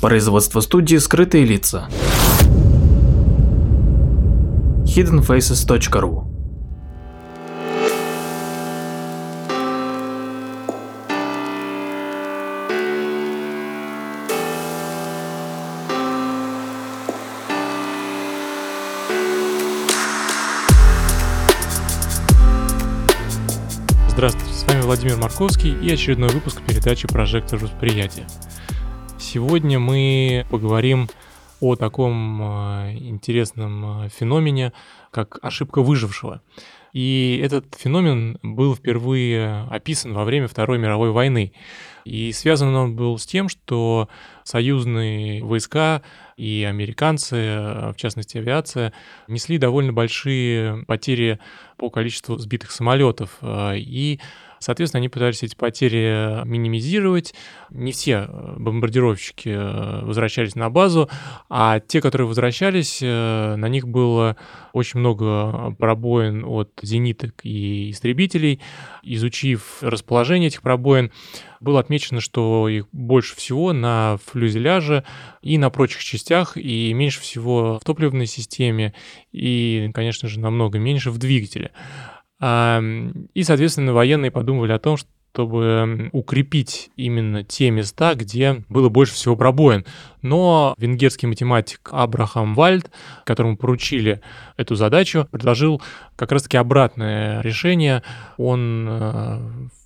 Производство студии «Скрытые лица». hiddenfaces.ru Здравствуйте, с вами Владимир Марковский и очередной выпуск передачи «Прожектор восприятия». Сегодня мы поговорим о таком э, интересном э, феномене, как ошибка выжившего. И этот феномен был впервые описан во время Второй мировой войны. И связан он был с тем, что союзные войска и американцы, э, в частности авиация, несли довольно большие потери по количеству сбитых самолетов. И Соответственно, они пытались эти потери минимизировать. Не все э, бомбардировщики э, возвращались на базу, а те, которые возвращались, э, на них было очень много пробоин от зениток и истребителей. Изучив расположение этих пробоин, было отмечено, что их больше всего на флюзеляже и на прочих частях, и меньше всего в топливной системе, и, конечно же, намного меньше в двигателе. И, соответственно, военные подумали о том, что чтобы укрепить именно те места, где было больше всего пробоин. Но венгерский математик Абрахам Вальд, которому поручили эту задачу, предложил как раз-таки обратное решение. Он э,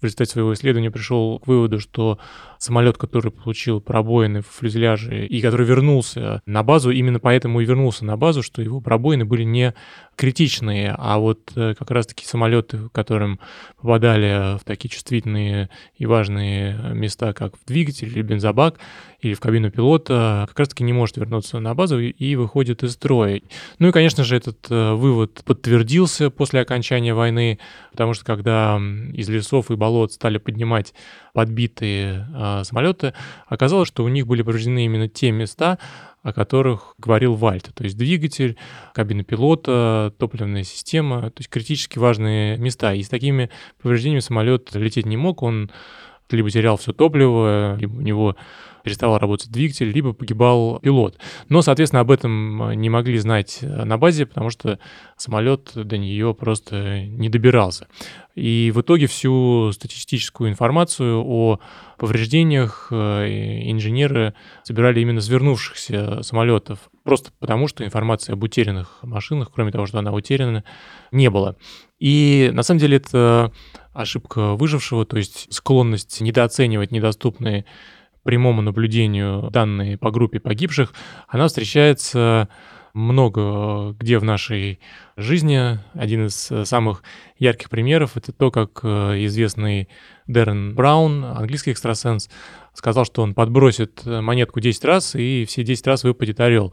в результате своего исследования пришел к выводу, что самолет, который получил пробоины в фюзеляже и который вернулся на базу, именно поэтому и вернулся на базу, что его пробоины были не критичные, а вот э, как раз-таки самолеты, которым попадали в такие чувствительные и важные места, как в двигатель или бензобак, или в кабину пилота, как раз-таки не может вернуться на базу и выходит из строя. Ну и, конечно же, этот э, вывод подтвердился после окончания войны, потому что когда из лесов и болот стали поднимать подбитые э, самолеты, оказалось, что у них были повреждены именно те места, о которых говорил Вальт, то есть двигатель, кабина пилота, топливная система, то есть критически важные места. И с такими повреждениями самолет лететь не мог, он либо терял все топливо, либо у него перестал работать двигатель, либо погибал пилот. Но, соответственно, об этом не могли знать э, на базе, потому что самолет до нее просто не добирался. И в итоге всю статистическую информацию о повреждениях э, инженеры собирали именно с самолетов, просто потому что информации об утерянных машинах, кроме того, что она утеряна, не было. И на самом деле это ошибка выжившего, то есть склонность недооценивать недоступные прямому наблюдению данные по группе погибших, она встречается много где в нашей жизни. Один из самых ярких примеров — это то, как э, известный Дэрен Браун, английский экстрасенс, сказал, что он подбросит монетку 10 раз, и все 10 раз выпадет орел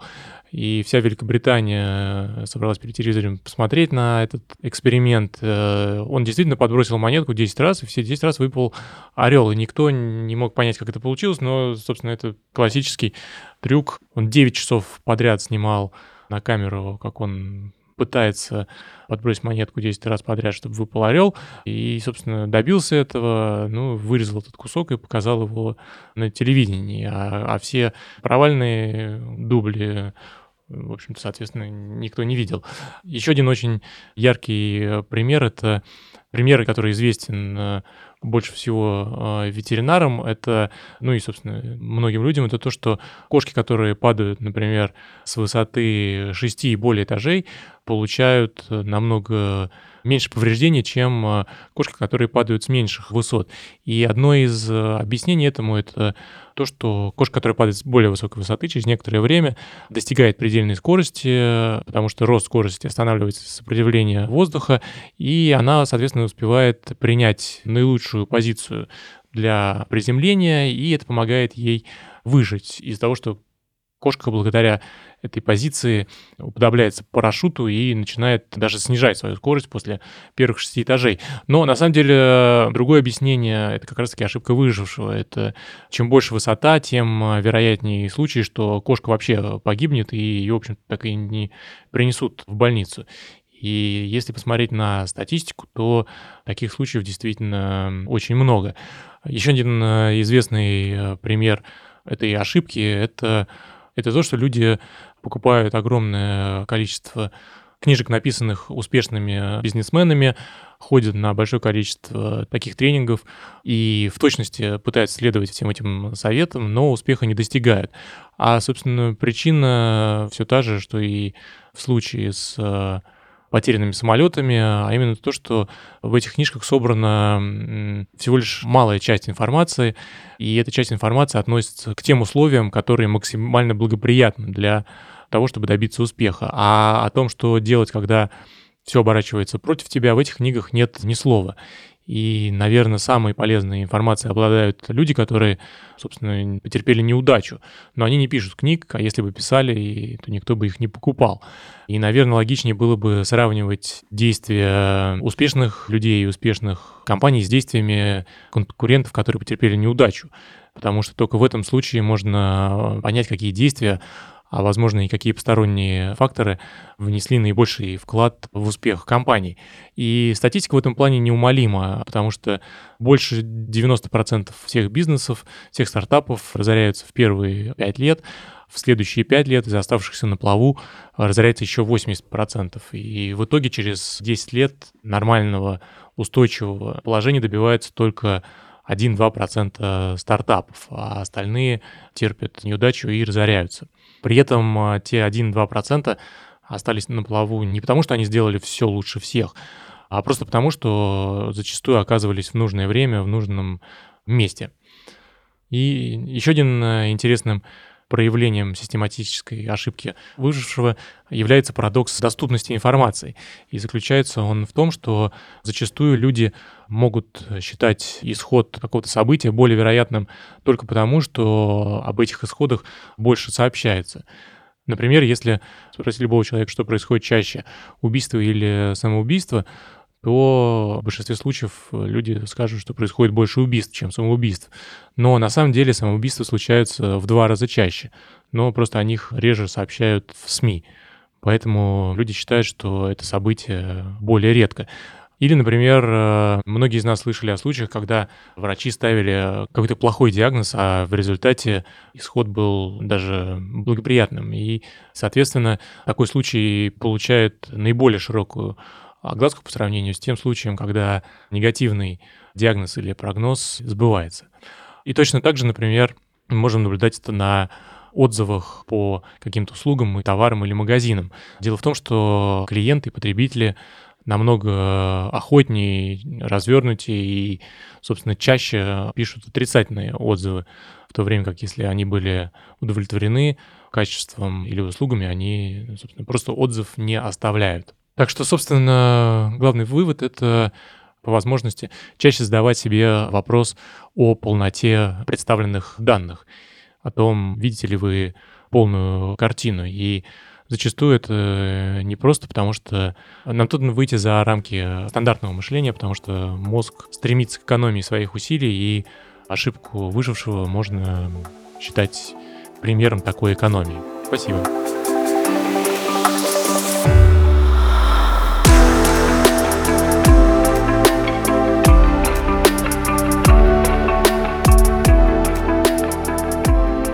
и вся Великобритания э, собралась перед телевизором посмотреть на этот эксперимент. Э, он действительно подбросил монетку 10 раз, и все 10 раз выпал орел, и никто не мог понять, как это получилось, но, собственно, это классический трюк. Он 9 часов подряд снимал на камеру, как он пытается подбросить монетку 10 раз подряд, чтобы выпал орел. И, собственно, добился этого, ну, вырезал этот кусок и показал его на телевидении. А, а все провальные дубли в общем-то, соответственно, никто не видел. Еще один очень яркий пример — это пример, который известен э, больше всего э, ветеринарам, это, ну и, собственно, многим людям, это то, что кошки, которые падают, например, с высоты 6 и более этажей, получают намного меньше повреждений, чем э, кошки, которые падают с меньших высот. И одно из э, объяснений этому это то, что кошка, которая падает с более высокой высоты, через некоторое время достигает предельной скорости, потому что рост скорости останавливается сопротивление воздуха, и она, соответственно, успевает принять наилучшую позицию для приземления, и это помогает ей выжить из-за того, что кошка благодаря этой позиции уподобляется парашюту и начинает даже снижать свою скорость после первых шести этажей. Но на самом деле другое объяснение — это как раз-таки ошибка выжившего. Это чем больше высота, тем вероятнее случай, что кошка вообще погибнет и ее, в общем так и не принесут в больницу. И если посмотреть на статистику, то таких случаев действительно очень много. Еще один известный пример этой ошибки — это, это то, что люди покупают огромное количество книжек, написанных успешными бизнесменами, ходят на большое количество таких тренингов и в точности пытаются следовать всем этим советам, но успеха не достигают. А, собственно, причина все та же, что и в случае с э, потерянными самолетами, а именно то, что в этих книжках собрана всего лишь малая часть информации, и эта часть информации относится к тем условиям, которые максимально благоприятны для того, чтобы добиться успеха. А о том, что делать, когда все оборачивается против тебя, в этих книгах нет ни слова. И, наверное, самой полезной информацией обладают люди, которые, собственно, потерпели неудачу. Но они не пишут книг, а если бы писали, то никто бы их не покупал. И, наверное, логичнее было бы сравнивать действия успешных людей и успешных компаний с действиями конкурентов, которые потерпели неудачу. Потому что только в этом случае можно понять, какие действия а возможно и какие посторонние факторы внесли наибольший вклад в успех компании. И статистика в этом плане неумолима, потому что больше 90% всех бизнесов, всех стартапов разоряются в первые 5 лет, в следующие 5 лет из оставшихся на плаву разоряется еще 80%. И в итоге через 10 лет нормального устойчивого положения добивается только 1-2% стартапов, а остальные терпят неудачу и разоряются. При этом а, те 1-2% остались на плаву не потому, что они сделали все лучше всех, а просто потому, что зачастую оказывались в нужное время, в нужном месте. И еще один а, интересным проявлением систематической ошибки выжившего является парадокс доступности информации. И заключается он в том, что зачастую люди могут считать исход какого-то события более вероятным только потому, что об этих исходах больше сообщается. Например, если спросить любого человека, что происходит чаще, убийство или самоубийство, то в большинстве случаев люди скажут, что происходит больше убийств, чем самоубийств. Но на самом деле самоубийства случаются в два раза чаще, но просто о них реже сообщают в СМИ. Поэтому люди считают, что это событие более редко. Или, например, э, многие из нас слышали о случаях, когда врачи ставили какой-то плохой диагноз, а в результате исход был даже благоприятным. И, соответственно, такой случай получает наиболее широкую огласку по сравнению с тем случаем, когда негативный диагноз или прогноз сбывается. И точно так же, например, мы можем наблюдать это на отзывах по каким-то услугам и товарам или магазинам. Дело в том, что клиенты и потребители намного охотнее, развернутее и, собственно, чаще пишут отрицательные отзывы, в то время как если они были удовлетворены качеством или услугами, они, собственно, просто отзыв не оставляют. Так что, собственно, главный вывод — это по возможности чаще задавать себе вопрос о полноте представленных данных, о том, видите ли вы полную картину. И зачастую это не просто потому, что нам трудно выйти за рамки стандартного мышления, потому что мозг стремится к экономии своих усилий, и ошибку выжившего можно считать примером такой экономии. Спасибо.